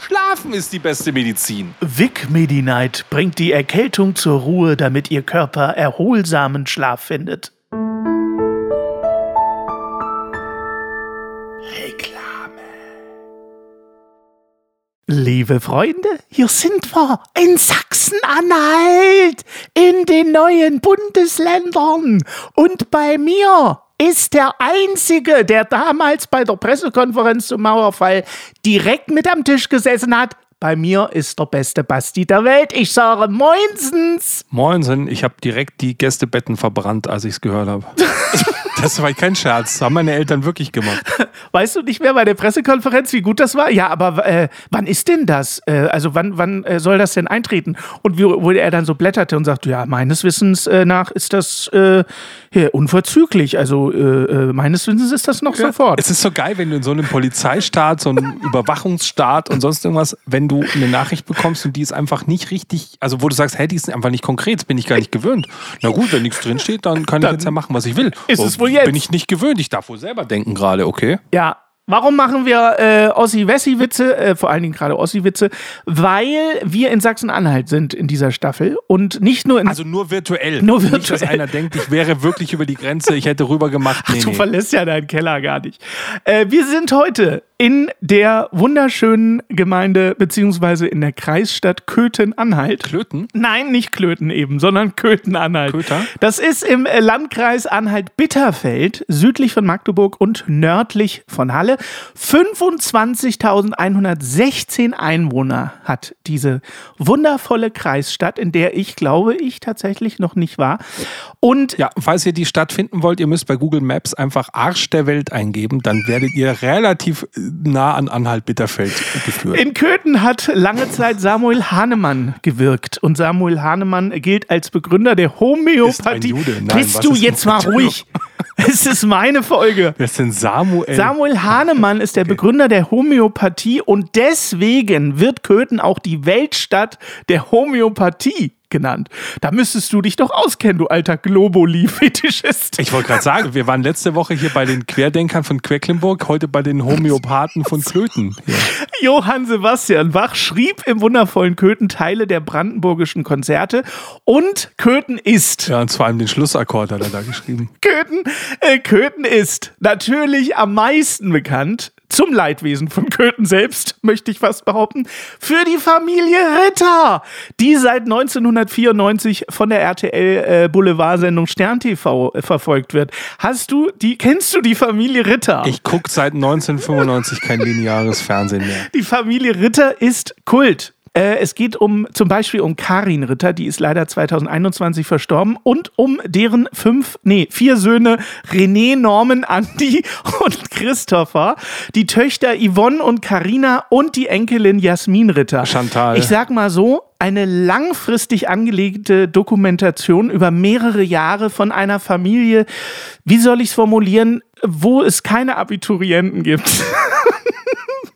Schlafen ist die beste Medizin. Vic Medi-Night bringt die Erkältung zur Ruhe, damit Ihr Körper erholsamen Schlaf findet. Liebe Freunde, hier sind wir in Sachsen-Anhalt, in den neuen Bundesländern. Und bei mir ist der Einzige, der damals bei der Pressekonferenz zum Mauerfall direkt mit am Tisch gesessen hat. Bei mir ist der beste Basti der Welt. Ich sage Moinsens. Moinsen, ich habe direkt die Gästebetten verbrannt, als ich es gehört habe. Das war kein Scherz. Das haben meine Eltern wirklich gemacht. Weißt du nicht mehr bei der Pressekonferenz, wie gut das war? Ja, aber äh, wann ist denn das? Äh, also wann, wann äh, soll das denn eintreten? Und wie, wo er dann so blätterte und sagte, ja, meines Wissens äh, nach ist das äh, unverzüglich. Also äh, meines Wissens ist das noch ja. sofort. Es ist so geil, wenn du in so einem Polizeistaat, so einem Überwachungsstaat und sonst irgendwas, wenn du eine Nachricht bekommst und die ist einfach nicht richtig, also wo du sagst, hey, die ist einfach nicht konkret, das bin ich gar nicht gewöhnt. Na gut, wenn nichts drinsteht, dann kann dann ich jetzt ja machen, was ich will. Ist es wohl jetzt? Bin ich nicht gewöhnt. Ich darf wohl selber denken gerade, okay? Ja, Warum machen wir äh, Ossi-Wessi-Witze, äh, vor allen Dingen gerade Ossi-Witze? Weil wir in Sachsen-Anhalt sind in dieser Staffel und nicht nur in. Also nur virtuell. Nur virtuell. Nicht, dass einer denkt, ich wäre wirklich über die Grenze, ich hätte rüber gemacht. Nee, Ach, du nee. verlässt ja deinen Keller gar nicht. Äh, wir sind heute in der wunderschönen Gemeinde beziehungsweise in der Kreisstadt Köthen-Anhalt. Klöten? Nein, nicht Klöten eben, sondern Köthen-Anhalt. Köter? Das ist im Landkreis Anhalt-Bitterfeld, südlich von Magdeburg und nördlich von Halle. 25.116 Einwohner hat diese wundervolle Kreisstadt, in der ich glaube, ich tatsächlich noch nicht war. Und ja, falls ihr die Stadt finden wollt, ihr müsst bei Google Maps einfach Arsch der Welt eingeben, dann werdet ihr relativ nah an Anhalt-Bitterfeld geführt. In Köthen hat lange Zeit Samuel Hahnemann gewirkt. Und Samuel Hahnemann gilt als Begründer der Homöopathie. Ist. Nein, Bist du jetzt mal ruhig? Es ist meine Folge. Wer ist denn Samuel? Samuel Hahnemann ist der. Begründer der Homöopathie und deswegen wird Köthen auch die Weltstadt der Homöopathie genannt. Da müsstest du dich doch auskennen, du alter Globuli-Fetischist. Ich wollte gerade sagen, wir waren letzte Woche hier bei den Querdenkern von Quecklenburg, heute bei den Homöopathen von Köthen. Ja. Johann Sebastian Bach schrieb im wundervollen Köthen Teile der brandenburgischen Konzerte und Köthen ist. Ja, und vor allem den Schlussakkord hat er da geschrieben. Köthen, äh, Köthen ist natürlich am meisten bekannt zum Leidwesen von Köthen selbst, möchte ich fast behaupten, für die Familie Ritter, die seit 1994 von der RTL äh, Boulevardsendung Stern TV äh, verfolgt wird. Hast du die, kennst du die Familie Ritter? Ich gucke seit 1995 kein lineares Fernsehen mehr. Die Familie Ritter ist Kult. Äh, es geht um zum Beispiel um Karin Ritter, die ist leider 2021 verstorben, und um deren fünf, nee, vier Söhne René, Norman, Andi und Christopher, die Töchter Yvonne und Karina und die Enkelin Jasmin Ritter. Chantal. Ich sag mal so, eine langfristig angelegte Dokumentation über mehrere Jahre von einer Familie, wie soll ich es formulieren, wo es keine Abiturienten gibt.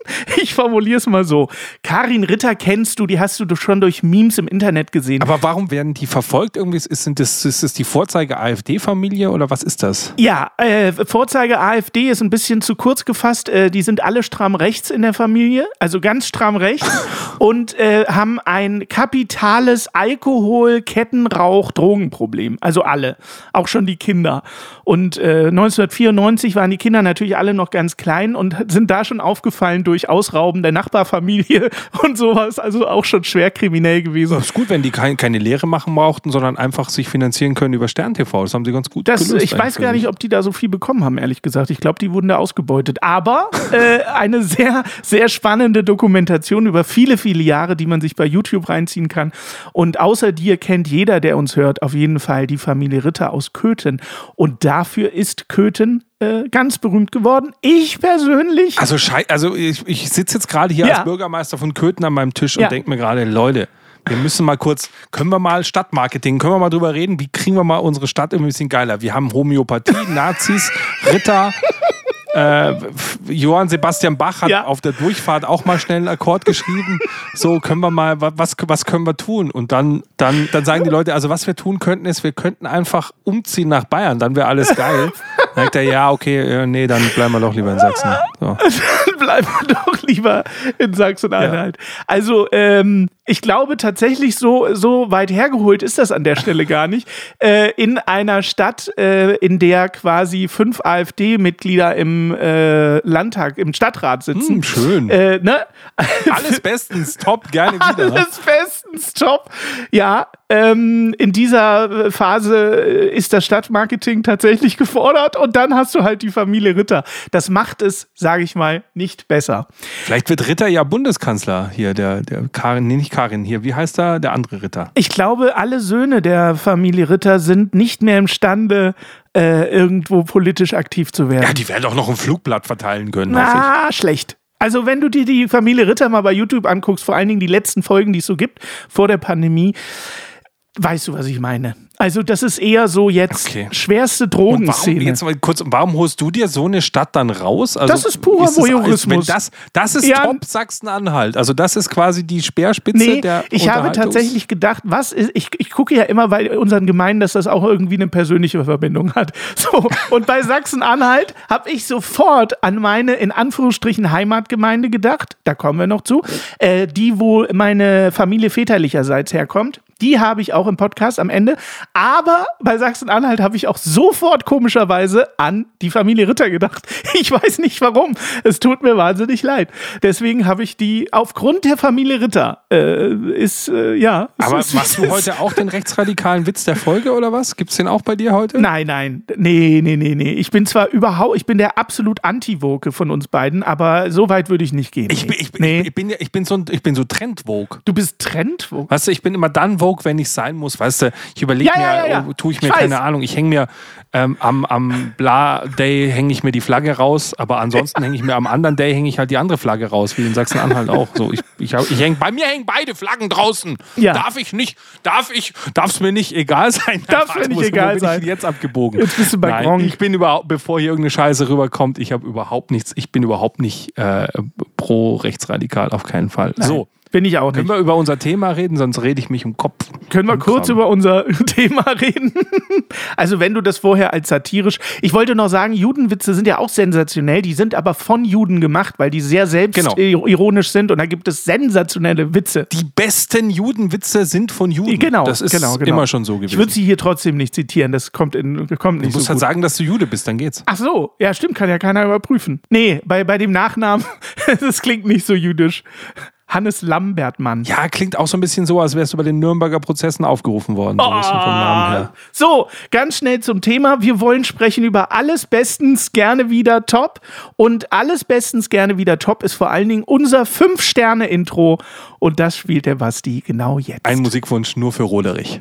Ich formuliere es mal so. Karin Ritter kennst du, die hast du schon durch Memes im Internet gesehen. Aber warum werden die verfolgt? Irgendwie ist, sind das, ist das die Vorzeige-AfD-Familie oder was ist das? Ja, äh, Vorzeige-AfD ist ein bisschen zu kurz gefasst. Äh, die sind alle stramm rechts in der Familie, also ganz stramm rechts und äh, haben ein kapitales Alkohol-, Kettenrauch-, Drogenproblem. Also alle, auch schon die Kinder. Und 1994 äh, waren die Kinder natürlich alle noch ganz klein und sind da schon aufgefallen durch durch Ausrauben der Nachbarfamilie und sowas. Also auch schon schwer kriminell gewesen. Das ist gut, wenn die kein, keine Lehre machen brauchten, sondern einfach sich finanzieren können über Stern TV. Das haben sie ganz gut das, gelöst. Ich weiß gar nicht, ob die da so viel bekommen haben, ehrlich gesagt. Ich glaube, die wurden da ausgebeutet. Aber äh, eine sehr, sehr spannende Dokumentation über viele, viele Jahre, die man sich bei YouTube reinziehen kann. Und außer dir kennt jeder, der uns hört, auf jeden Fall die Familie Ritter aus Köthen. Und dafür ist Köthen äh, ganz berühmt geworden. Ich persönlich. Also, also ich, ich sitze jetzt gerade hier ja. als Bürgermeister von Köthen an meinem Tisch und ja. denke mir gerade, Leute, wir müssen mal kurz, können wir mal Stadtmarketing, können wir mal drüber reden, wie kriegen wir mal unsere Stadt ein bisschen geiler? Wir haben Homöopathie, Nazis, Ritter, äh, Johann Sebastian Bach hat ja. auf der Durchfahrt auch mal schnell einen Akkord geschrieben. So können wir mal, was, was können wir tun? Und dann, dann, dann sagen die Leute, also was wir tun könnten, ist, wir könnten einfach umziehen nach Bayern, dann wäre alles geil. Dann sagt er, ja, okay, nee, dann bleiben wir doch lieber in Sachsen. So. dann bleiben wir doch lieber in Sachsen-Anhalt. Ja. Also, ähm, ich glaube tatsächlich, so, so weit hergeholt ist das an der Stelle gar nicht. Äh, in einer Stadt, äh, in der quasi fünf AfD-Mitglieder im äh, Landtag, im Stadtrat sitzen. Hm, schön. Äh, ne? Alles bestens, top, gerne wieder. Alles bestens, top. Ja, ähm, in dieser Phase ist das Stadtmarketing tatsächlich gefordert und dann hast du halt die Familie Ritter. Das macht es, sage ich mal, nicht besser. Vielleicht wird Ritter ja Bundeskanzler hier, der, der Karin, nee, nicht Karin hier. Wie heißt da der andere Ritter? Ich glaube, alle Söhne der Familie Ritter sind nicht mehr imstande, äh, irgendwo politisch aktiv zu werden. Ja, die werden doch noch ein Flugblatt verteilen können. Na, schlecht. Also, wenn du dir die Familie Ritter mal bei YouTube anguckst, vor allen Dingen die letzten Folgen, die es so gibt, vor der Pandemie, weißt du, was ich meine. Also das ist eher so jetzt okay. schwerste Drogenszene. Warum, jetzt mal kurz, warum holst du dir so eine Stadt dann raus? Also, das ist purer Voyeurismus. Das, das ist ja, Top Sachsen-Anhalt. Also das ist quasi die Speerspitze nee, der Ich habe tatsächlich gedacht, was ist, ich, ich gucke ja immer bei unseren Gemeinden, dass das auch irgendwie eine persönliche Verbindung hat. So, und bei Sachsen-Anhalt habe ich sofort an meine, in Anführungsstrichen, Heimatgemeinde gedacht. Da kommen wir noch zu. Äh, die, wo meine Familie väterlicherseits herkommt. Die habe ich auch im Podcast am Ende. Aber bei Sachsen-Anhalt habe ich auch sofort komischerweise an die Familie Ritter gedacht. Ich weiß nicht warum. Es tut mir wahnsinnig leid. Deswegen habe ich die aufgrund der Familie Ritter äh, ist äh, ja. Aber ist, machst du heute auch den rechtsradikalen Witz der Folge oder was? Gibt es den auch bei dir heute? Nein, nein, nee, nee, nee, nee. Ich bin zwar überhaupt, ich bin der absolut Anti-Woke von uns beiden, aber so weit würde ich nicht gehen. Ich, bin, ich, nee. ich, bin, ich bin so, ich bin so Trend-Woke. Du bist Trend-Woke. Weißt du, ich bin immer dann Woke, wenn ich sein muss. Weißt du, ich überlege ja, mir, ja, ja, oh, tue ich mir ich keine Ahnung, ich hänge mir ähm, am, am Bla Day hänge ich mir die Flagge raus, aber ansonsten hänge ich mir am anderen Day hänge ich halt die andere Flagge raus, wie in Sachsen-Anhalt auch. So, ich, ich, ich häng, bei mir hängen beide Flaggen draußen. Darf ich nicht, darf ich, darf es mir nicht egal sein? Darf es mir nicht egal bin sein? Ich jetzt abgebogen. Jetzt bist du bei Nein, Gronk. Ich bin überhaupt, bevor hier irgendeine Scheiße rüberkommt, ich habe überhaupt nichts, ich bin überhaupt nicht äh, pro rechtsradikal, auf keinen Fall. Nein. So. Bin ich auch nicht. Können wir über unser Thema reden, sonst rede ich mich um Kopf. Können wir kurz Kram. über unser Thema reden? also, wenn du das vorher als satirisch. Ich wollte noch sagen, Judenwitze sind ja auch sensationell, die sind aber von Juden gemacht, weil die sehr selbstironisch genau. sind und da gibt es sensationelle Witze. Die besten Judenwitze sind von Juden. Genau, das ist genau, genau. immer schon so gewesen. Ich würde sie hier trotzdem nicht zitieren, das kommt, in, kommt nicht Du musst so halt sagen, dass du Jude bist, dann geht's. Ach so, ja, stimmt, kann ja keiner überprüfen. Nee, bei, bei dem Nachnamen, das klingt nicht so jüdisch. Hannes Lambertmann. Ja, klingt auch so ein bisschen so, als wärst du bei den Nürnberger Prozessen aufgerufen worden. So oh. vom Namen her. So, ganz schnell zum Thema. Wir wollen sprechen über alles bestens gerne wieder top. Und alles bestens gerne wieder top ist vor allen Dingen unser Fünf-Sterne-Intro. Und das spielt der Basti genau jetzt. Ein Musikwunsch nur für Roderich.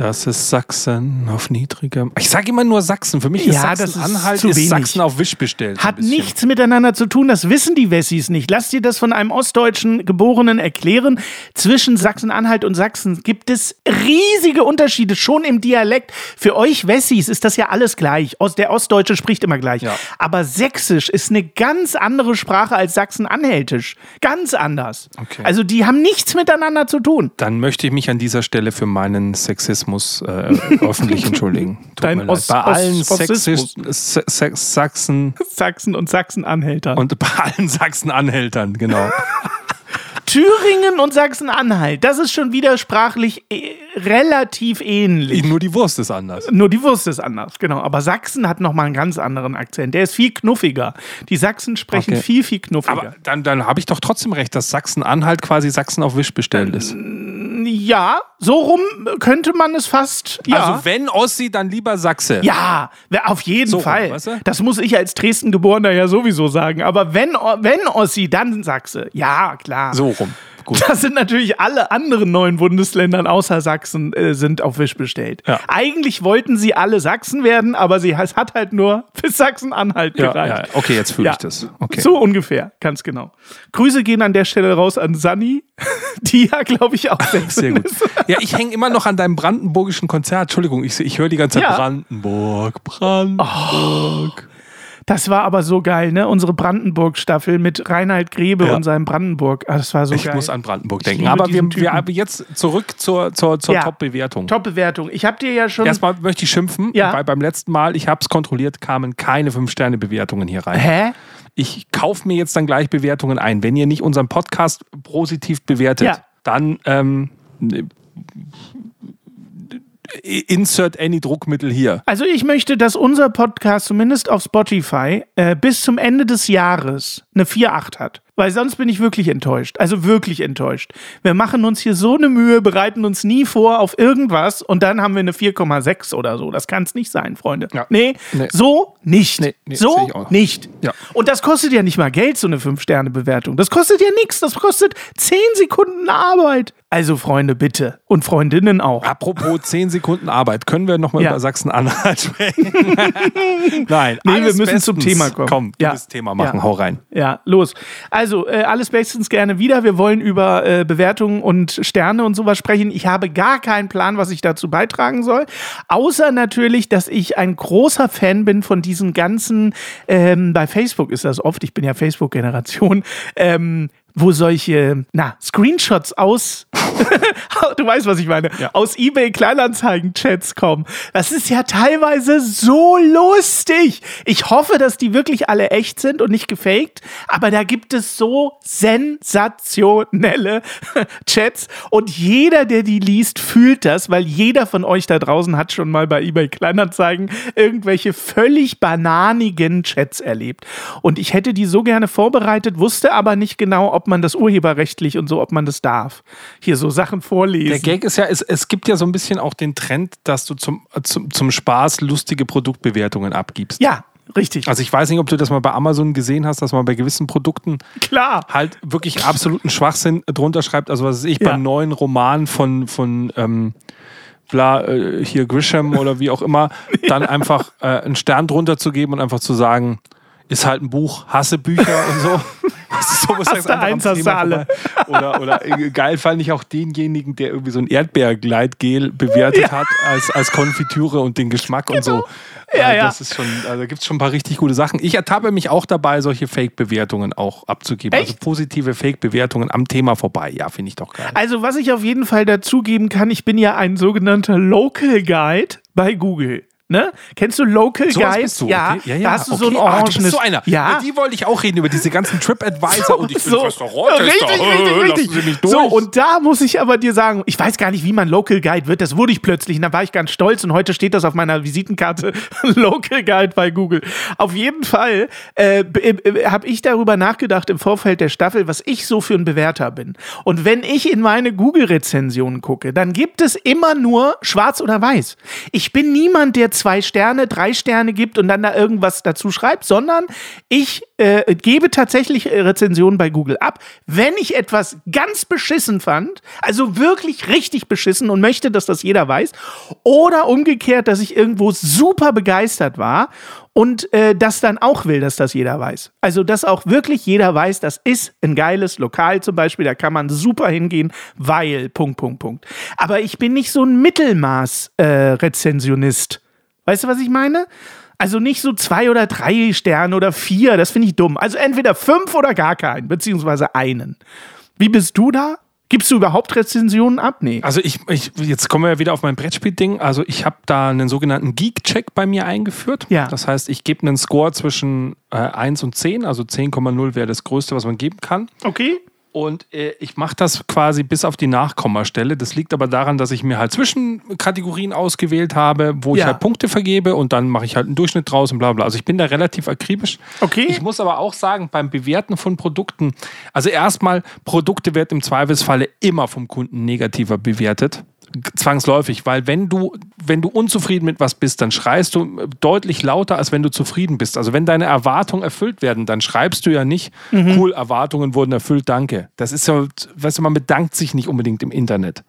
Das ist Sachsen auf niedrigem. Ich sage immer nur Sachsen. Für mich ist ja, Sachsen-Anhalt ist, ist Sachsen auf Wisch bestellt. Hat nichts miteinander zu tun. Das wissen die Wessis nicht. Lass dir das von einem ostdeutschen Geborenen erklären. Zwischen Sachsen-Anhalt und Sachsen gibt es riesige Unterschiede schon im Dialekt. Für euch Wessis ist das ja alles gleich. Der Ostdeutsche spricht immer gleich. Ja. Aber Sächsisch ist eine ganz andere Sprache als Sachsen-Anhältisch. Ganz anders. Okay. Also die haben nichts miteinander zu tun. Dann möchte ich mich an dieser Stelle für meinen Sexismus Sexismus äh, öffentlich entschuldigen. Tut Dein Os bei allen Sexis Sachsen. Sachsen und Sachsen-Anhältern. Und bei allen Sachsen-Anhältern, genau. Thüringen und Sachsen-Anhalt, das ist schon wieder sprachlich äh, relativ ähnlich. Nur die Wurst ist anders. Nur die Wurst ist anders, genau. Aber Sachsen hat nochmal einen ganz anderen Akzent. Der ist viel knuffiger. Die Sachsen sprechen Okay. viel, viel knuffiger. Aber dann, dann habe ich doch trotzdem recht, dass Sachsen-Anhalt quasi Sachsen auf Wisch bestellt ist. Ja, so rum könnte man es fast. Ja. Also wenn Ossi, dann lieber Sachse. Ja, auf jeden So rum, Fall. weißt du? Das muss ich als Dresden-Geborener ja sowieso sagen. Aber wenn, wenn Ossi, dann Sachse. Ja, klar. So rum. Gut. Das sind natürlich alle anderen neuen Bundesländern außer Sachsen äh, sind auf Wisch bestellt. Ja. Eigentlich wollten sie alle Sachsen werden, aber sie, es hat halt nur bis Sachsen-Anhalt Ja, gereicht. ja, okay, jetzt fühle ich das. Okay. So ungefähr, ganz genau. Grüße gehen an der Stelle raus an Sani, die ja, glaube ich, auch Sehr gut. ist. Ja, ich hänge immer noch an deinem brandenburgischen Konzert. Entschuldigung, ich, ich höre die ganze Zeit. Brandenburg, Brandenburg. Das war aber so geil, ne? Unsere Brandenburg-Staffel mit Reinhard Grebe Ja. und seinem Brandenburg. Ah, das war so ich geil. muss an Brandenburg denken. Aber wir, wir haben jetzt zurück zur, zur, zur Ja. Top-Bewertung. Top-Bewertung. Ich habe dir ja schon. Erstmal möchte ich schimpfen, Ja. weil beim letzten Mal, ich habe es kontrolliert, kamen keine 5-Sterne-Bewertungen hier rein. Hä? Ich kaufe mir jetzt dann gleich Bewertungen ein. Wenn ihr nicht unseren Podcast positiv bewertet, Ja. dann ähm, insert any Druckmittel hier. Also ich möchte, dass unser Podcast zumindest auf Spotify äh, bis zum Ende des Jahres eine 4,8 hat. Weil sonst bin ich wirklich enttäuscht. Also wirklich enttäuscht. Wir machen uns hier so eine Mühe, bereiten uns nie vor auf irgendwas und dann haben wir eine 4,6 oder so. Das kann es nicht sein, Freunde. Ja. Nee, Nee. so nicht. Nee, nee, so nicht. Ja. Und das kostet ja nicht mal Geld, so eine 5-Sterne-Bewertung. Das kostet ja nichts. Das kostet 10 Sekunden Arbeit. Also Freunde, bitte. Und Freundinnen auch. Apropos 10 Sekunden Arbeit, können wir nochmal Ja. über Sachsen-Anhalt sprechen? Nein, Nee, wir müssen zum bestens. Thema kommen. Komm, du Ja. das Thema machen, hau rein. Ja, los. Also, äh, alles bestens gerne wieder. Wir wollen über äh, Bewertungen und Sterne und sowas sprechen. Ich habe gar keinen Plan, was ich dazu beitragen soll. Außer natürlich, dass ich ein großer Fan bin von diesen ganzen, ähm, bei Facebook ist das oft, ich bin ja Facebook-Generation, ähm, wo solche, na, Screenshots aus, du weißt, was ich meine, Ja. aus eBay Kleinanzeigen-Chats kommen. Das ist ja teilweise so lustig. Ich hoffe, dass die wirklich alle echt sind und nicht gefaked, aber da gibt es so sensationelle Chats und jeder, der die liest, fühlt das, weil jeder von euch da draußen hat schon mal bei eBay Kleinanzeigen irgendwelche völlig bananigen Chats erlebt. Und ich hätte die so gerne vorbereitet, wusste aber nicht genau, ob man das urheberrechtlich und so, ob man das darf. Hier so Sachen vorlesen. Der Gag ist ja, es, es gibt ja so ein bisschen auch den Trend, dass du zum, zum, zum Spaß lustige Produktbewertungen abgibst. ja, richtig. Also ich weiß nicht, ob du das mal bei Amazon gesehen hast, dass man bei gewissen Produkten Klar. halt wirklich absoluten Schwachsinn drunter schreibt. Also was weiß ich, Ja. beim neuen Roman von, von ähm, bla, äh, hier Grisham oder wie auch immer, dann einfach äh, einen Stern drunter zu geben und einfach zu sagen, ist halt ein Buch, hasse Bücher und so. Das ist so, wo du sagst, du eins, hast du alle. Oder, oder äh, geil fand ich auch denjenigen, der irgendwie so ein Erdbeergleitgel bewertet hat als, als Konfitüre und den Geschmack und so. Genau. Ja, Äh, ja. Das ist schon, also da gibt es schon ein paar richtig gute Sachen. Ich ertappe mich auch dabei, solche Fake-Bewertungen auch abzugeben. Also Echt? positive Fake-Bewertungen am Thema vorbei. Ja, finde ich doch geil. Also, was ich auf jeden Fall dazugeben kann, ich bin ja ein sogenannter Local Guide bei Google. Ne? Kennst du Local So bist du, ja, okay? ja, ja. da hast du so okay. ein Ah, du orangenes. so einer. Ja, Über die wollte ich auch reden, über diese ganzen TripAdvisor und ich bin so. Restauranttester. Richtig, richtig, Äh, richtig. Lassen Sie mich durch. So, und da muss ich aber dir sagen, ich weiß gar nicht, wie man Local Guide wird. Das wurde ich plötzlich und da war ich ganz stolz und heute steht das auf meiner Visitenkarte Local Guide bei Google. Auf jeden Fall äh, äh, habe ich darüber nachgedacht im Vorfeld der Staffel, was ich so für ein Bewerter bin. Und wenn ich in meine Google-Rezensionen gucke, dann gibt es immer nur schwarz oder weiß. Ich bin niemand, der zwei Sterne, drei Sterne gibt und dann da irgendwas dazu schreibt, sondern ich äh, gebe tatsächlich äh, Rezensionen bei Google ab, wenn ich etwas ganz beschissen fand, also wirklich richtig beschissen und möchte, dass das jeder weiß, oder umgekehrt, dass ich irgendwo super begeistert war und äh, das dann auch will, dass das jeder weiß. Also, dass auch wirklich jeder weiß, das ist ein geiles Lokal zum Beispiel, da kann man super hingehen, weil, Punkt, Punkt, Punkt. Aber ich bin nicht so ein Mittelmaß-Rezensionist. Weißt du, was ich meine? Also nicht so zwei oder drei Sterne oder vier, das finde ich dumm. Also entweder fünf oder gar keinen, beziehungsweise einen. Wie bist du da? Gibst du überhaupt Rezensionen ab? Nee. Also ich, ich, jetzt kommen wir ja wieder auf mein Brettspiel-Ding. Also ich habe da einen sogenannten Geek-Check bei mir eingeführt. Ja. Das heißt, ich gebe einen Score zwischen äh, 1 und 10. Also 10,0 wäre das Größte, was man geben kann. Okay. Und äh, ich mache das quasi bis auf die Nachkommastelle. Das liegt aber daran, dass ich mir halt Zwischenkategorien ausgewählt habe, wo ich Ja. halt Punkte vergebe und dann mache ich halt einen Durchschnitt draus und bla bla. Also ich bin da relativ akribisch. Okay. Ich muss aber auch sagen, beim Bewerten von Produkten, also erstmal, Produkte werden im Zweifelsfalle immer vom Kunden negativer bewertet. Zwangsläufig, weil wenn du, wenn du unzufrieden mit was bist, dann schreist du deutlich lauter, als wenn du zufrieden bist. Also wenn deine Erwartungen erfüllt werden, dann schreibst du ja nicht, cool, Erwartungen wurden erfüllt, danke. Das ist ja, weißt du, man bedankt sich nicht unbedingt im Internet.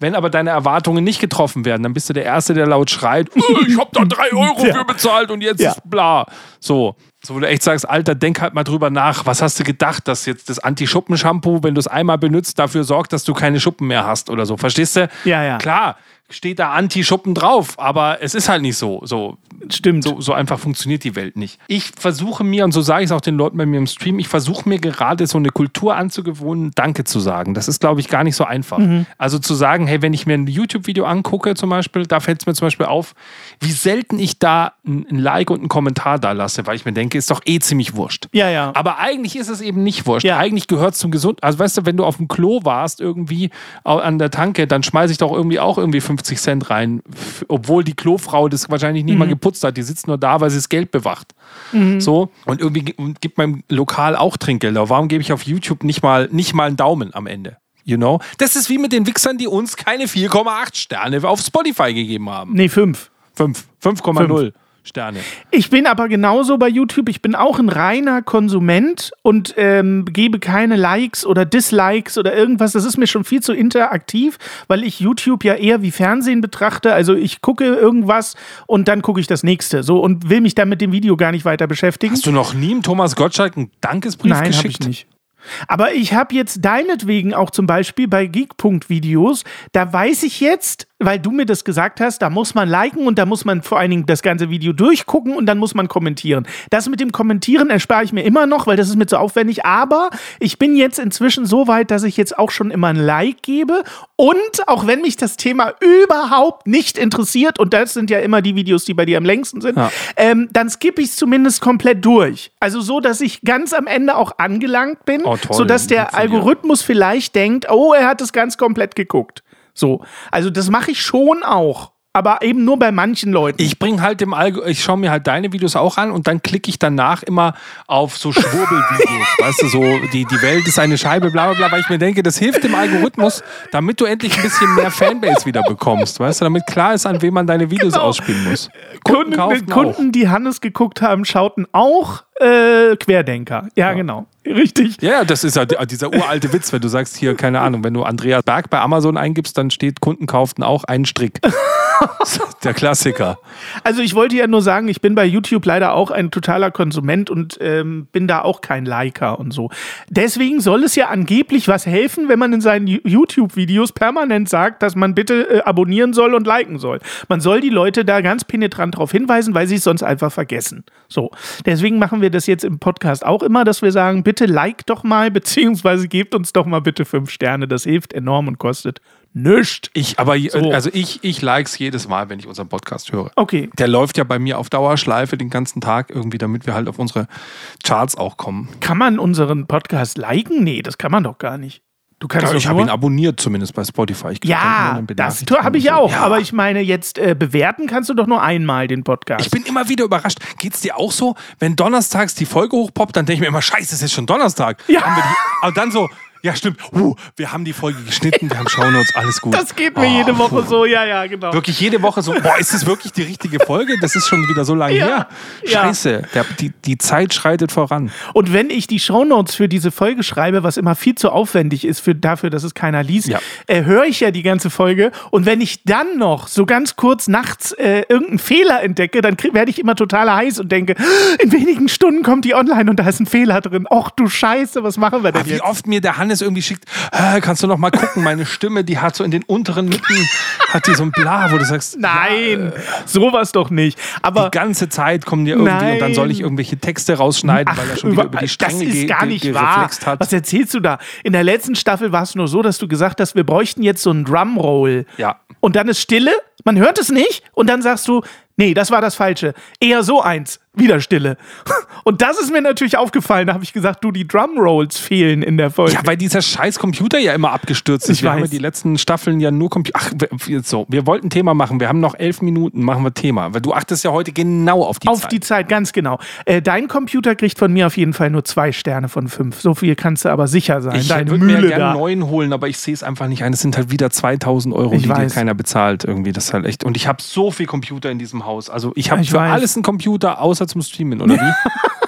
Wenn aber deine Erwartungen nicht getroffen werden, dann bist du der Erste, der laut schreit, "Oh, ich hab da drei Euro für bezahlt und jetzt Ja. ist bla. So. So, wo du echt sagst, Alter, denk halt mal drüber nach. Was hast du gedacht, dass jetzt das Anti-Schuppen-Shampoo, wenn du es einmal benutzt, dafür sorgt, dass du keine Schuppen mehr hast oder so? Verstehst du? Ja, ja. Klar, steht da Anti-Schuppen drauf, aber es ist halt nicht so. So, Stimmt. so, so einfach funktioniert die Welt nicht. Ich versuche mir, und so sage ich es auch den Leuten bei mir im Stream, ich versuche mir gerade so eine Kultur anzugewöhnen, Danke zu sagen. Das ist, glaube ich, gar nicht so einfach. Also zu sagen, hey, wenn ich mir ein YouTube-Video angucke zum Beispiel, da fällt es mir zum Beispiel auf, wie selten ich da ein, Like und einen Kommentar da lasse, weil ich mir denke, ist doch eh ziemlich wurscht. Ja, ja. Aber eigentlich ist es eben nicht wurscht. Ja. Eigentlich gehört es zum Gesund. Also weißt du, wenn du auf dem Klo warst irgendwie an der Tanke, dann schmeiße ich doch irgendwie auch irgendwie 50 Cent rein, obwohl die Klofrau das wahrscheinlich nicht mal geputzt hat. Die sitzt nur da, weil sie das Geld bewacht. So und irgendwie und gibt meinem Lokal auch Trinkgeld. Aber Warum gebe ich auf YouTube nicht mal nicht mal einen Daumen am Ende? You know? Das ist wie mit den Wichsern, die uns keine 4,8 Sterne auf Spotify gegeben haben. nee, fünf. 5, 5,0 Sterne. Ich bin aber genauso bei YouTube. Ich bin auch ein reiner Konsument und ähm, gebe keine Likes oder Dislikes oder irgendwas. Das ist mir schon viel zu interaktiv, weil ich YouTube ja eher wie Fernsehen betrachte. Also ich gucke irgendwas und dann gucke ich das nächste. So und will mich dann mit dem Video gar nicht weiter beschäftigen. Hast du noch nie dem Thomas Gottschalk einen Dankesbrief Nein, habe geschickt? ich nicht. Aber ich habe jetzt deinetwegen auch zum Beispiel bei Geek.videos, da weiß ich jetzt, weil du mir das gesagt hast, da muss man liken und da muss man vor allen Dingen das ganze Video durchgucken und dann muss man kommentieren. Das mit dem Kommentieren erspare ich mir immer noch, weil das ist mir zu aufwendig. Aber ich bin jetzt inzwischen so weit, dass ich jetzt auch schon immer ein Like gebe. Und auch wenn mich das Thema überhaupt nicht interessiert, und das sind ja immer die Videos, die bei dir am längsten sind, Ja. ähm, dann skippe ich es zumindest komplett durch. Also so, dass ich ganz am Ende auch angelangt bin, Oh, toll. sodass der. Algorithmus vielleicht denkt, oh, er hat es ganz komplett geguckt. So, also das mache ich schon auch, aber eben nur bei manchen Leuten. Ich bringe halt im Algo, ich schaue mir halt deine Videos auch an und dann klicke ich danach immer auf so Schwurbelvideos. weißt du, so die, die Welt ist eine Scheibe, bla bla bla, weil ich mir denke, das hilft dem Algorithmus, damit du endlich ein bisschen mehr Fanbase wieder bekommst. Weißt du, damit klar ist, an wen man deine Videos Genau. ausspielen muss. Kunden, kaufen Kunden die Hannes geguckt haben, schauten auch äh, Querdenker. Ja, genau. Richtig. Ja, das ist ja di- dieser uralte Witz, wenn du sagst hier, keine Ahnung, wenn du Andreas Berg bei Amazon eingibst, dann steht, Kunden kauften auch einen Strick. Der Klassiker. Also ich wollte ja nur sagen, ich bin bei YouTube leider auch ein totaler Konsument und ähm, bin da auch kein Liker und so. Deswegen soll es ja angeblich was helfen, wenn man in seinen YouTube-Videos permanent sagt, dass man bitte äh, abonnieren soll und liken soll. Man soll die Leute da ganz penetrant darauf hinweisen, weil sie es sonst einfach vergessen. So, deswegen machen wir das jetzt im Podcast auch immer, dass wir sagen, bitte like doch mal, beziehungsweise gebt uns doch mal bitte fünf Sterne. Das hilft enorm und kostet nichts. Ich, aber, So. also ich, ich likes jedes Mal, wenn ich unseren Podcast höre. Okay. Der läuft ja bei mir auf Dauerschleife den ganzen Tag irgendwie, damit wir halt auf unsere Charts auch kommen. Kann man unseren Podcast liken? Nee, das kann man doch gar nicht. Du kannst Also doch ich habe ihn abonniert, zumindest bei Spotify. Ich Ja, das habe ich auch. Ja. Aber ich meine, jetzt äh, bewerten kannst du doch nur einmal den Podcast. Ich bin immer wieder überrascht. Geht's dir auch so, wenn donnerstags die Folge hochpoppt, dann denke ich mir immer, scheiße, es ist schon Donnerstag. Ja. Die, aber dann so, ja stimmt, uh, wir haben die Folge geschnitten, wir haben Shownotes, alles gut. das geht mir Oh, jede Woche puh. so. Ja, ja, genau. Wirklich jede Woche so, boah, ist das wirklich die richtige Folge? Das ist schon wieder so lange Ja, her. ja. Scheiße, der, die, die Zeit schreitet voran. Und wenn ich die Shownotes für diese Folge schreibe, was immer viel zu aufwendig ist für, dafür, dass es keiner liest, Ja. äh, höre ich ja die ganze Folge. Und wenn ich dann noch so ganz kurz nachts äh, irgendeinen Fehler entdecke, dann werde ich immer total heiß und denke, in wenigen Stunden kommt die online und da ist ein Fehler drin. Och du Scheiße, was machen wir denn Ah, wie jetzt? oft mir der Hannes irgendwie schickt, "Äh, kannst du noch mal gucken, meine Stimme, die hat so in den unteren Lippen, hat die so ein Bla, wo du sagst, Nein, sowas doch nicht. Aber die ganze Zeit kommen dir irgendwie und dann soll ich Nein. irgendwelche Texte rausschneiden, weil er schon wieder über- über die Stränge Das ist gar nicht ge- wahr. hat. Was erzählst du da? In der letzten Staffel war es nur so, dass du gesagt hast, wir bräuchten jetzt so einen Drumroll. Ja. Und dann ist Stille, man hört es nicht und dann sagst du, nee, das war das Falsche. Eher so eins. Wieder Stille. Und das ist mir natürlich aufgefallen. Da habe ich gesagt, du, die Drumrolls fehlen in der Folge. Ja, weil dieser scheiß Computer ja immer abgestürzt ist. Ich wir haben ja weiß. die letzten Staffeln ja nur Computer. Ach, wir- so, wir wollten Thema machen. Wir haben noch elf Minuten, machen wir Thema. Weil du achtest ja heute genau auf die auf Zeit. die Zeit, ganz genau. Äh, dein Computer kriegt von mir auf jeden Fall nur zwei Sterne von fünf. So viel kannst du aber sicher sein. ich Deine würde mir Mühle gerne neuen holen, aber ich sehe es einfach nicht ein. Es sind halt wieder 2000 Euro, Ich die weiß. dir keiner bezahlt irgendwie. Das ist halt echt. Und ich habe so viel Computer in diesem Haus. Also ich habe Ich für weiß. alles einen Computer, außer zum Streamen, oder wie?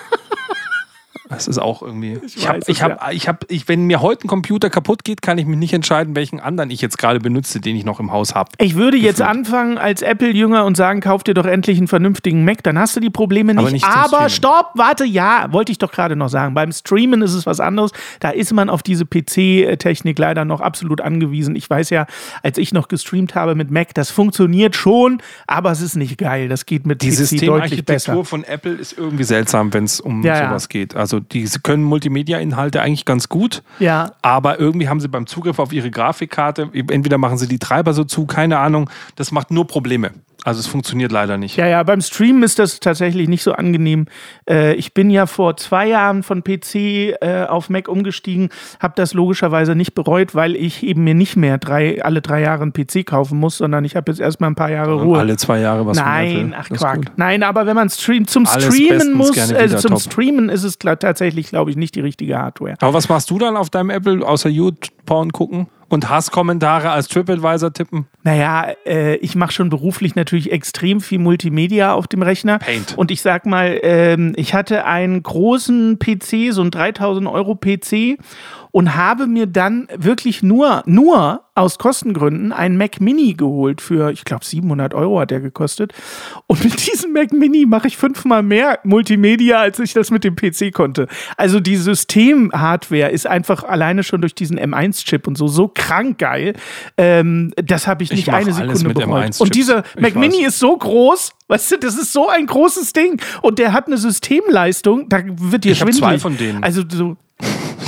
Das ist auch irgendwie. Ich hab, weiß es, ich hab, ich hab, ich, wenn mir heute ein Computer kaputt geht, kann ich mich nicht entscheiden, welchen anderen ich jetzt gerade benutze, den ich noch im Haus habe. Ich würde jetzt anfangen als Apple-Jünger und sagen, kauf dir doch endlich einen vernünftigen Mac, dann hast du die Probleme nicht. Aber nicht Aber stopp, warte, ja, wollte ich doch gerade noch sagen. Beim Streamen ist es was anderes. Da ist man auf diese PC-Technik leider noch absolut angewiesen. Ich weiß ja, als ich noch gestreamt habe mit Mac, das funktioniert schon, aber es ist nicht geil. Das geht mit Die PC deutlich Systemarchitektur besser. von Apple ist irgendwie seltsam, wenn es um Ja, ja. sowas geht. Also die können Multimedia-Inhalte eigentlich ganz gut, Ja, aber irgendwie haben sie beim Zugriff auf ihre Grafikkarte, entweder machen sie die Treiber so zu, keine Ahnung, das macht nur Probleme. Also es funktioniert leider nicht. Ja, ja, beim Streamen ist das tatsächlich nicht so angenehm. Äh, ich bin ja vor zwei Jahren von PC äh, auf Mac umgestiegen, habe das logischerweise nicht bereut, weil ich eben mir nicht mehr drei, alle drei Jahre einen PC kaufen muss, sondern ich habe jetzt erstmal ein paar Jahre Ruhe. Alle zwei Jahre was Nein, ach Quark. Nein, aber wenn man stream, zum Alles Streamen muss, äh, wieder zum top. Streamen ist es tatsächlich, glaube ich, nicht die richtige Hardware. Aber was machst du dann auf deinem Apple, außer YouPorn gucken? Und Hasskommentare als TripAdvisor tippen? Naja, äh, ich mache schon beruflich natürlich extrem viel Multimedia auf dem Rechner. Paint. Und ich sag mal, ähm, ich hatte einen großen PC, so einen 3000 Euro PC und habe mir dann wirklich nur, nur aus Kostengründen einen Mac Mini geholt für, ich glaube, 700 Euro hat der gekostet. Und mit diesem Mac Mini mache ich fünfmal mehr Multimedia, als ich das mit dem PC konnte. Also die Systemhardware ist einfach alleine schon durch diesen M1-Chip und so so krank geil. Ähm, das habe ich Ich nicht mach eine Sekunde bereut. M1 Und dieser. Ich Mac Mini ist so groß, weißt du, das ist so ein großes Ding. Und der hat eine Systemleistung, da wird dir Ich hab schwindelig. zwei von denen. Also so,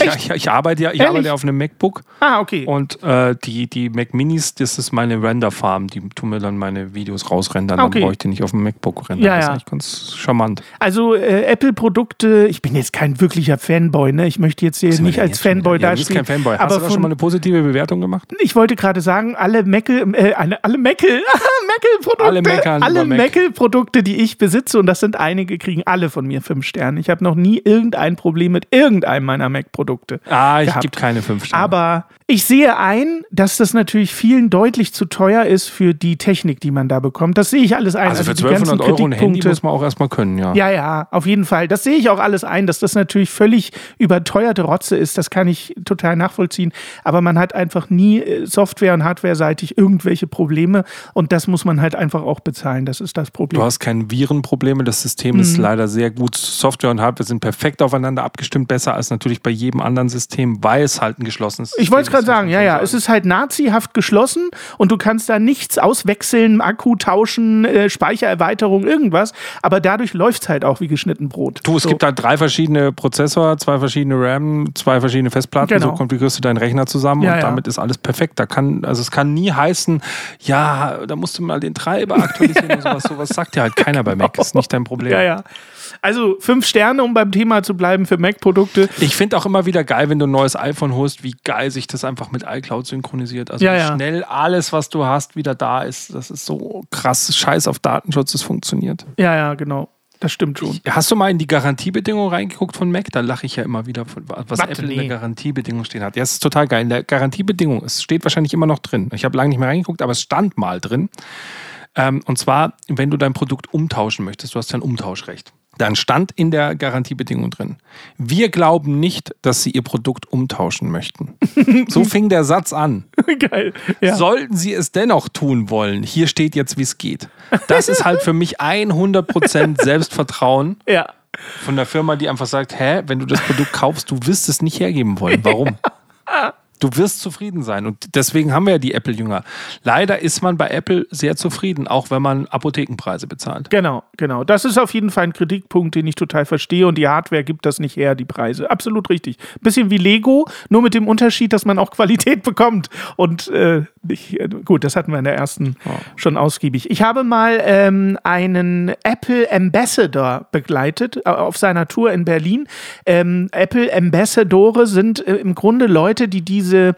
ich, ich arbeite ja ich Ehrlich? arbeite auf einem MacBook ah, okay. und äh, die, die Mac Minis, das ist meine Render-Farm. Die tun mir dann meine Videos rausrendern. Dann Okay. brauche ich die nicht auf dem MacBook rendern. Ja, das ist ja. eigentlich ganz charmant. Also äh, Apple-Produkte, ich bin jetzt kein wirklicher Fanboy, ne? Ich möchte jetzt hier nicht als jetzt Fanboy? Ja, du bist dastehen. kein Fanboy. Hast aber du da schon mal eine positive Bewertung gemacht? ich wollte gerade sagen, alle Meckle, äh, alle, alle Meckle, Meckle-Produkte, Alle meckern alle. Meckle-Produkte, die ich besitze, und das sind einige, kriegen alle von mir fünf Sterne. Ich habe noch nie irgendein Problem mit irgendeinem meiner Mac-Produkte. Ah, ich gebe keine fünf Sterne. Aber ich sehe ein, dass das natürlich vielen deutlich zu teuer ist für die Technik, die man da bekommt. Das sehe ich alles ein. also für die ganzen 1200 Euro ein Handy muss man auch erstmal können, ja. ja, ja, auf jeden Fall. Das sehe ich auch alles ein, dass das natürlich völlig überteuerte Rotze ist. Das kann ich total nachvollziehen. Aber man hat einfach nie äh, Software- und Hardware-seitig irgendwelche Probleme. Und das muss man halt einfach auch bezahlen. Das ist das Problem. Du hast keine Virenprobleme. Das System Mhm. ist leider sehr gut. Software und Hardware sind perfekt aufeinander abgestimmt, besser als natürlich bei jedem anderen System, weil es halt ein geschlossenes Ich wollte es System gerade ist, sagen, ja, ja. sagen. Es ist halt nazihaft geschlossen und du kannst da nichts auswechseln, Akku tauschen, äh, Speichererweiterung, irgendwas. Aber dadurch läuft es halt auch wie geschnitten Brot. Du, es So. gibt halt drei verschiedene Prozessor, zwei verschiedene RAM, zwei verschiedene Festplatten. Genau. So konfigurierst du deinen Rechner zusammen Ja, und ja. damit ist alles perfekt. Da kann, also es kann nie heißen, ja, da musst du mal den Treiber aktualisieren und sowas. Sowas sagt dir halt keiner bei Mac. Ist nicht dein Problem. Ja, ja. Also fünf Sterne, um beim Thema zu bleiben für Mac-Produkte. Ich finde auch immer wieder geil, wenn du ein neues iPhone holst, wie geil sich das einfach mit iCloud synchronisiert. Also Ja, wie ja. schnell alles, was du hast, wieder da ist. Das ist so krass. Scheiß auf Datenschutz, das funktioniert. Ja, ja, genau. Das stimmt schon. Hast du mal in die Garantiebedingungen reingeguckt von Mac? Da lache ich ja immer wieder, von, was Warte, Apple in nee. der Garantiebedingung stehen hat. Ja, es ist total geil. In der Garantiebedingung, es steht wahrscheinlich immer noch drin. Ich habe lange nicht mehr reingeguckt, aber es stand mal drin. Ähm, und zwar, wenn du dein Produkt umtauschen möchtest, du hast ja ein Umtauschrecht. Dann stand in der Garantiebedingung drin, wir glauben nicht, dass Sie Ihr Produkt umtauschen möchten. so fing der Satz an. Geil. Ja. Sollten Sie es dennoch tun wollen, hier steht jetzt, wie es geht. Das ist halt für mich 100% Selbstvertrauen ja. von der Firma, die einfach sagt, hä, wenn du das Produkt kaufst, du wirst es nicht hergeben wollen. Warum? Du wirst zufrieden sein. Und deswegen haben wir ja die Apple-Jünger. Leider ist man bei Apple sehr zufrieden, auch wenn man Apothekenpreise bezahlt. Genau, genau. Das ist auf jeden Fall ein Kritikpunkt, den ich total verstehe. Und die Hardware gibt das nicht her, die Preise. Absolut richtig. Bisschen wie Lego, nur mit dem Unterschied, dass man auch Qualität bekommt. Und äh, ich, äh, gut, das hatten wir in der ersten schon ausgiebig. Ich habe mal ähm, einen Apple Ambassador begleitet äh, auf seiner Tour in Berlin. Ähm, Apple Ambassadore sind äh, im Grunde Leute, die diese Krise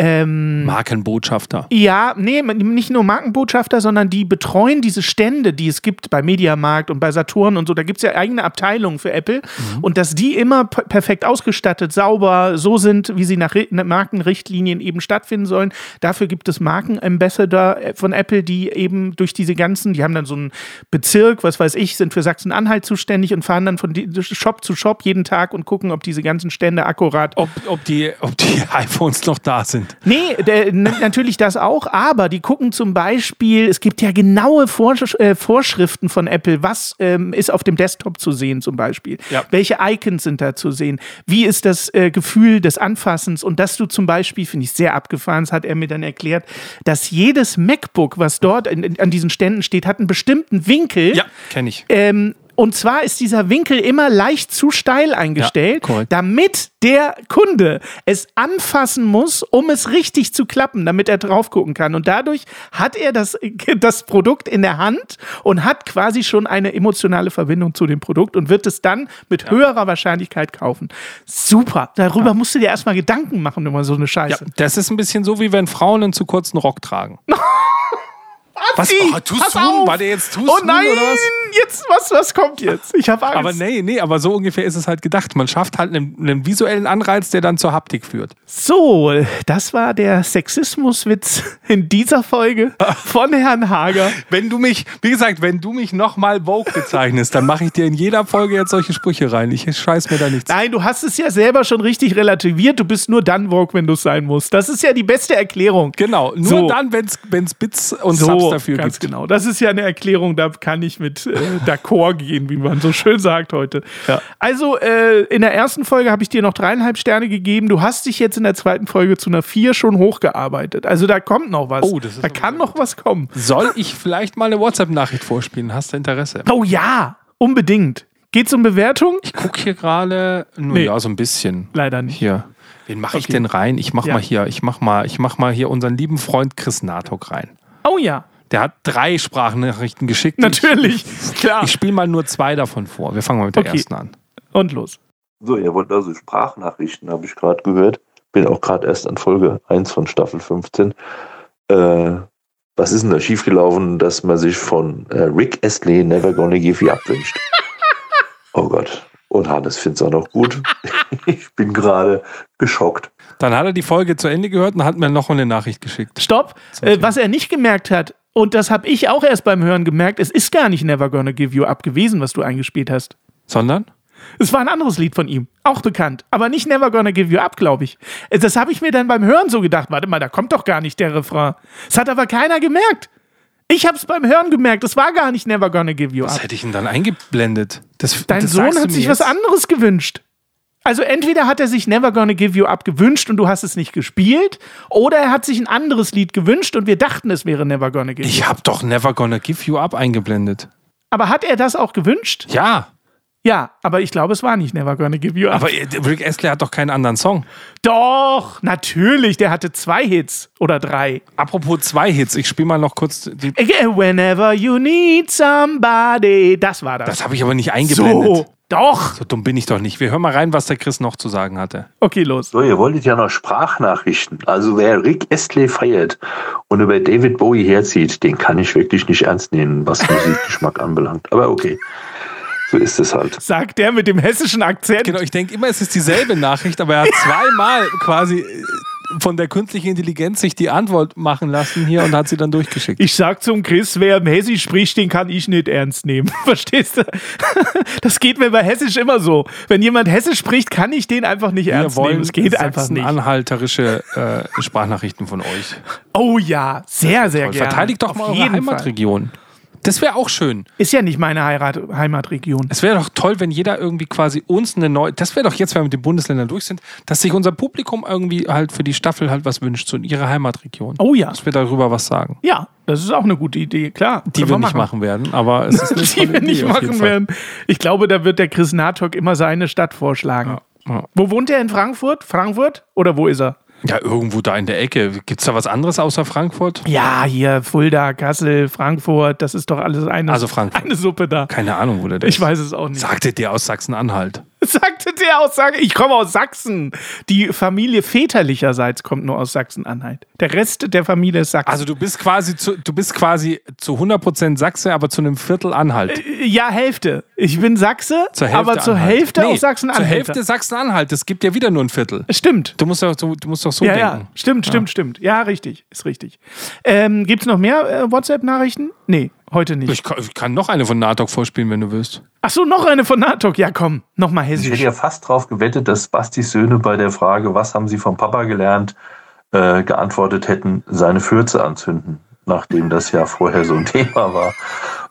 ähm, Markenbotschafter. ja, nee, nicht nur Markenbotschafter, sondern die betreuen diese Stände, die es gibt bei Mediamarkt und bei Saturn und so. Da gibt es ja eigene Abteilungen für Apple. Und dass die immer perfekt ausgestattet, sauber, so sind, wie sie nach Ri- nach Markenrichtlinien eben stattfinden sollen. Dafür gibt es Markenambassador äh, von Apple, die eben durch diese ganzen, die haben dann so einen Bezirk, was weiß ich, sind für Sachsen-Anhalt zuständig und fahren dann von Shop zu Shop jeden Tag und gucken, ob diese ganzen Stände akkurat Ob, ob, die, ob die iPhones noch da sind. Nee, der, natürlich das auch, aber die gucken zum Beispiel, es gibt ja genaue Vorsch äh, Vorschriften von Apple, was ähm, ist auf dem Desktop zu sehen zum Beispiel, Ja. welche Icons sind da zu sehen, wie ist das äh, Gefühl des Anfassens und dass du zum Beispiel, finde ich sehr abgefahren, das hat er mir dann erklärt, dass jedes MacBook, was dort in, in, an diesen Ständen steht, hat einen bestimmten Winkel. Ja, kenne ich. Ähm, und zwar ist dieser Winkel immer leicht zu steil eingestellt, Ja, damit der Kunde es anfassen muss, um es richtig zu klappen, damit er drauf gucken kann. Und dadurch hat er das, das Produkt in der Hand und hat quasi schon eine emotionale Verbindung zu dem Produkt und wird es dann mit höherer Wahrscheinlichkeit kaufen. Super. Darüber musst du dir erstmal Gedanken machen über so eine Ja, Scheiße. das ist ein bisschen so, wie wenn Frauen einen zu kurzen Rock tragen. Was? Oh, tust pass du? auf. War der jetzt tust Oh nein, oder was? jetzt, was, was kommt jetzt? Ich habe Angst. Aber nee, nee, aber so ungefähr ist es halt gedacht. Man schafft halt einen, einen visuellen Anreiz, der dann zur Haptik führt. So, das war der Sexismuswitz in dieser Folge von Herrn Hager. Wenn du mich, wie gesagt, wenn du mich nochmal Vogue bezeichnest, dann mache ich dir in jeder Folge jetzt solche Sprüche rein. Ich scheiß mir da nichts. Nein, du hast es ja selber schon richtig relativiert. Du bist nur dann Vogue, wenn du es sein musst. Das ist ja die beste Erklärung. Genau, nur So. dann, wenn es Bits und So, Dafür ganz gibt. genau. Das ist ja eine Erklärung, da kann ich mit äh, d'accord gehen, wie man so schön sagt heute. Ja. Also, äh, in der ersten Folge habe ich dir noch dreieinhalb Sterne gegeben. Du hast dich jetzt in der zweiten Folge zu einer vier schon hochgearbeitet. Also, da kommt noch was. Oh, das ist da kann noch was kommen. Soll ich vielleicht mal eine WhatsApp-Nachricht vorspielen? Hast du Interesse? Oh ja, unbedingt. Geht's um Bewertung? Ich gucke hier gerade, nur Nee. ja, so ein bisschen. Leider nicht. Hier. Wen mache ich Okay. denn rein? Ich mach Ja. mal hier, ich mach mal, ich mach mal hier unseren lieben Freund Chris Natok rein. Oh ja, Der hat drei Sprachnachrichten geschickt. natürlich. Klar. Ich, ich spiele mal nur zwei davon vor. Wir fangen mal mit der Okay. ersten an. Und los. So, ihr wollt also Sprachnachrichten, habe ich gerade gehört. Bin auch gerade erst an Folge 1 von Staffel 15. Äh, was ist denn da schiefgelaufen, dass man sich von äh, Rick Astley Never Gonna Give You Up wünscht? Oh Gott. Und Hannes findet es auch noch gut. ich bin gerade geschockt. Dann hat er die Folge zu Ende gehört und hat mir noch eine Nachricht geschickt. Stopp. Äh, was er nicht gemerkt hat, und das habe ich auch erst beim Hören gemerkt, es ist gar nicht Never Gonna Give You Up gewesen, was du eingespielt hast. Sondern? Es war ein anderes Lied von ihm, auch bekannt, aber nicht Never Gonna Give You Up, glaube ich. Das habe ich mir dann beim Hören so gedacht. Warte mal, da kommt doch gar nicht der Refrain. Das hat aber keiner gemerkt. Ich habe es beim Hören gemerkt. Es war gar nicht Never Gonna Give You Was Up. hätte ich denn dann eingeblendet? Das, Dein das Sohn hat sich was jetzt? anderes gewünscht. Also entweder hat er sich Never Gonna Give You Up gewünscht und du hast es nicht gespielt, oder er hat sich ein anderes Lied gewünscht und wir dachten, es wäre Never Gonna Give You Ich Up. habe doch Never Gonna Give You Up eingeblendet. Aber hat er das auch gewünscht? Ja, Ja, aber ich glaube, es war nicht Never Gonna Give You Up. aber Rick Astley hat doch keinen anderen Song. Doch, natürlich, der hatte zwei Hits oder drei. Apropos zwei Hits, ich spiele mal noch kurz die. Whenever you need somebody. Das war das. Das habe ich aber nicht eingeblendet. so, doch. So dumm bin ich doch nicht. Wir hören mal rein, was der Chris noch zu sagen hatte. Okay, los. So, ihr wolltet ja noch Sprachnachrichten. Also wer Rick Astley feiert und über David Bowie herzieht, den kann ich wirklich nicht ernst nehmen, was Musikgeschmack anbelangt. Aber okay, so ist es halt. Sagt der mit dem hessischen Akzent. Genau, ich denke immer, es ist dieselbe Nachricht, aber er hat zweimal quasi äh, von der künstlichen Intelligenz sich die Antwort machen lassen hier und hat sie dann durchgeschickt. Ich sag zum Chris, wer Hessisch spricht, den kann ich nicht ernst nehmen. Verstehst du? Das geht mir bei Hessisch immer so. Wenn jemand Hessisch spricht, kann ich den einfach nicht Wir ernst nehmen. Es geht einfach nicht. anhalterische äh, Sprachnachrichten von euch. Oh ja, sehr, sehr gerne. Verteidigt doch Auf mal eure jeden Fall. Das wäre auch schön. Ist ja nicht meine Heirat, Heimatregion. Es wäre doch toll, wenn jeder irgendwie quasi uns eine neue. Das wäre doch jetzt, wenn wir mit den Bundesländern durch sind, dass sich unser Publikum irgendwie halt für die Staffel halt was wünscht, so in ihrer Heimatregion. Oh ja. Dass wir darüber was sagen. Ja, das ist auch eine gute Idee, klar. Die Können wir nicht machen werden, aber es ist eine Die wir nicht Idee machen werden. Ich glaube, da wird der Chris Natok immer seine Stadt vorschlagen. Ja. Wo wohnt er in Frankfurt? Frankfurt? Oder wo ist er? Ja, irgendwo da in der Ecke. Gibt es da was anderes außer Frankfurt? Ja, hier Fulda, Kassel, Frankfurt, das ist doch alles eine, Also eine Suppe da. Keine Ahnung, wo der Ich ist. weiß es auch nicht. Sagte der aus Sachsen-Anhalt. Sagte der aus Sachsen. Ich komme aus Sachsen. Die Familie väterlicherseits kommt nur aus Sachsen-Anhalt. Der Rest der Familie ist Sachsen. Also du bist quasi zu, du bist quasi zu 100% Sachse, aber zu einem Viertel Anhalt. ja, Hälfte. Ich bin Sachse, Zur aber zur Anhalt. Hälfte Nee, aus Sachsen-Anhalt. Zur Hälfte Sachsen-Anhalt. Das gibt ja wieder nur ein Viertel. Stimmt. Du musst doch, du, du musst doch so Ja, denken. ja, stimmt, stimmt, stimmt. Ja, richtig, ist richtig. Ähm, Gibt es noch mehr äh, WhatsApp-Nachrichten? Nee, heute nicht. Ich kann, ich kann noch eine von Natok vorspielen, wenn du willst. Ach so, noch eine von Natok. Ja, komm, nochmal Ich hätte hessisch. ja fast drauf gewettet, dass Bastis Söhne bei der Frage, was haben sie vom Papa gelernt, äh, geantwortet hätten, seine Fürze anzünden, nachdem das ja vorher so ein Thema war.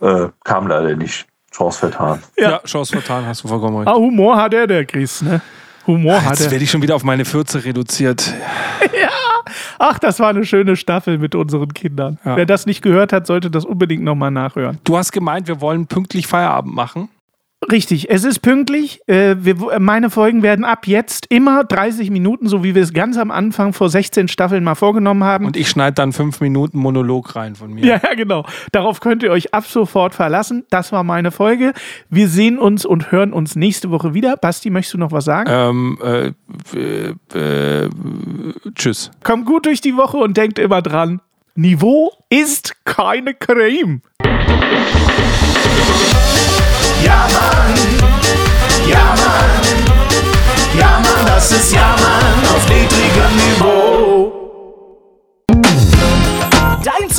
Äh, kam leider nicht. Chance vertan. Ja. Ja, Chance vertan, hast du vollkommen recht. Ah, Humor hat er, der Chris, ne? Humor hat Jetzt er. werde ich schon wieder auf meine 14 reduziert. Ach, das war eine schöne Staffel mit unseren Kindern. Ja. Wer das nicht gehört hat, sollte das unbedingt nochmal nachhören. Du hast gemeint, wir wollen pünktlich Feierabend machen. Richtig, es ist pünktlich. Äh, wir, meine Folgen werden ab jetzt immer 30 Minuten, so wie wir es ganz am Anfang vor 16 Staffeln mal vorgenommen haben. Und ich schneide dann fünf Minuten Monolog rein von mir. Ja, ja, genau. Darauf könnt ihr euch ab sofort verlassen. Das war meine Folge. Wir sehen uns und hören uns nächste Woche wieder. Basti, möchtest du noch was sagen? Ähm, äh, äh, äh, tschüss. Kommt gut durch die Woche und denkt immer dran: Niveau ist keine Creme.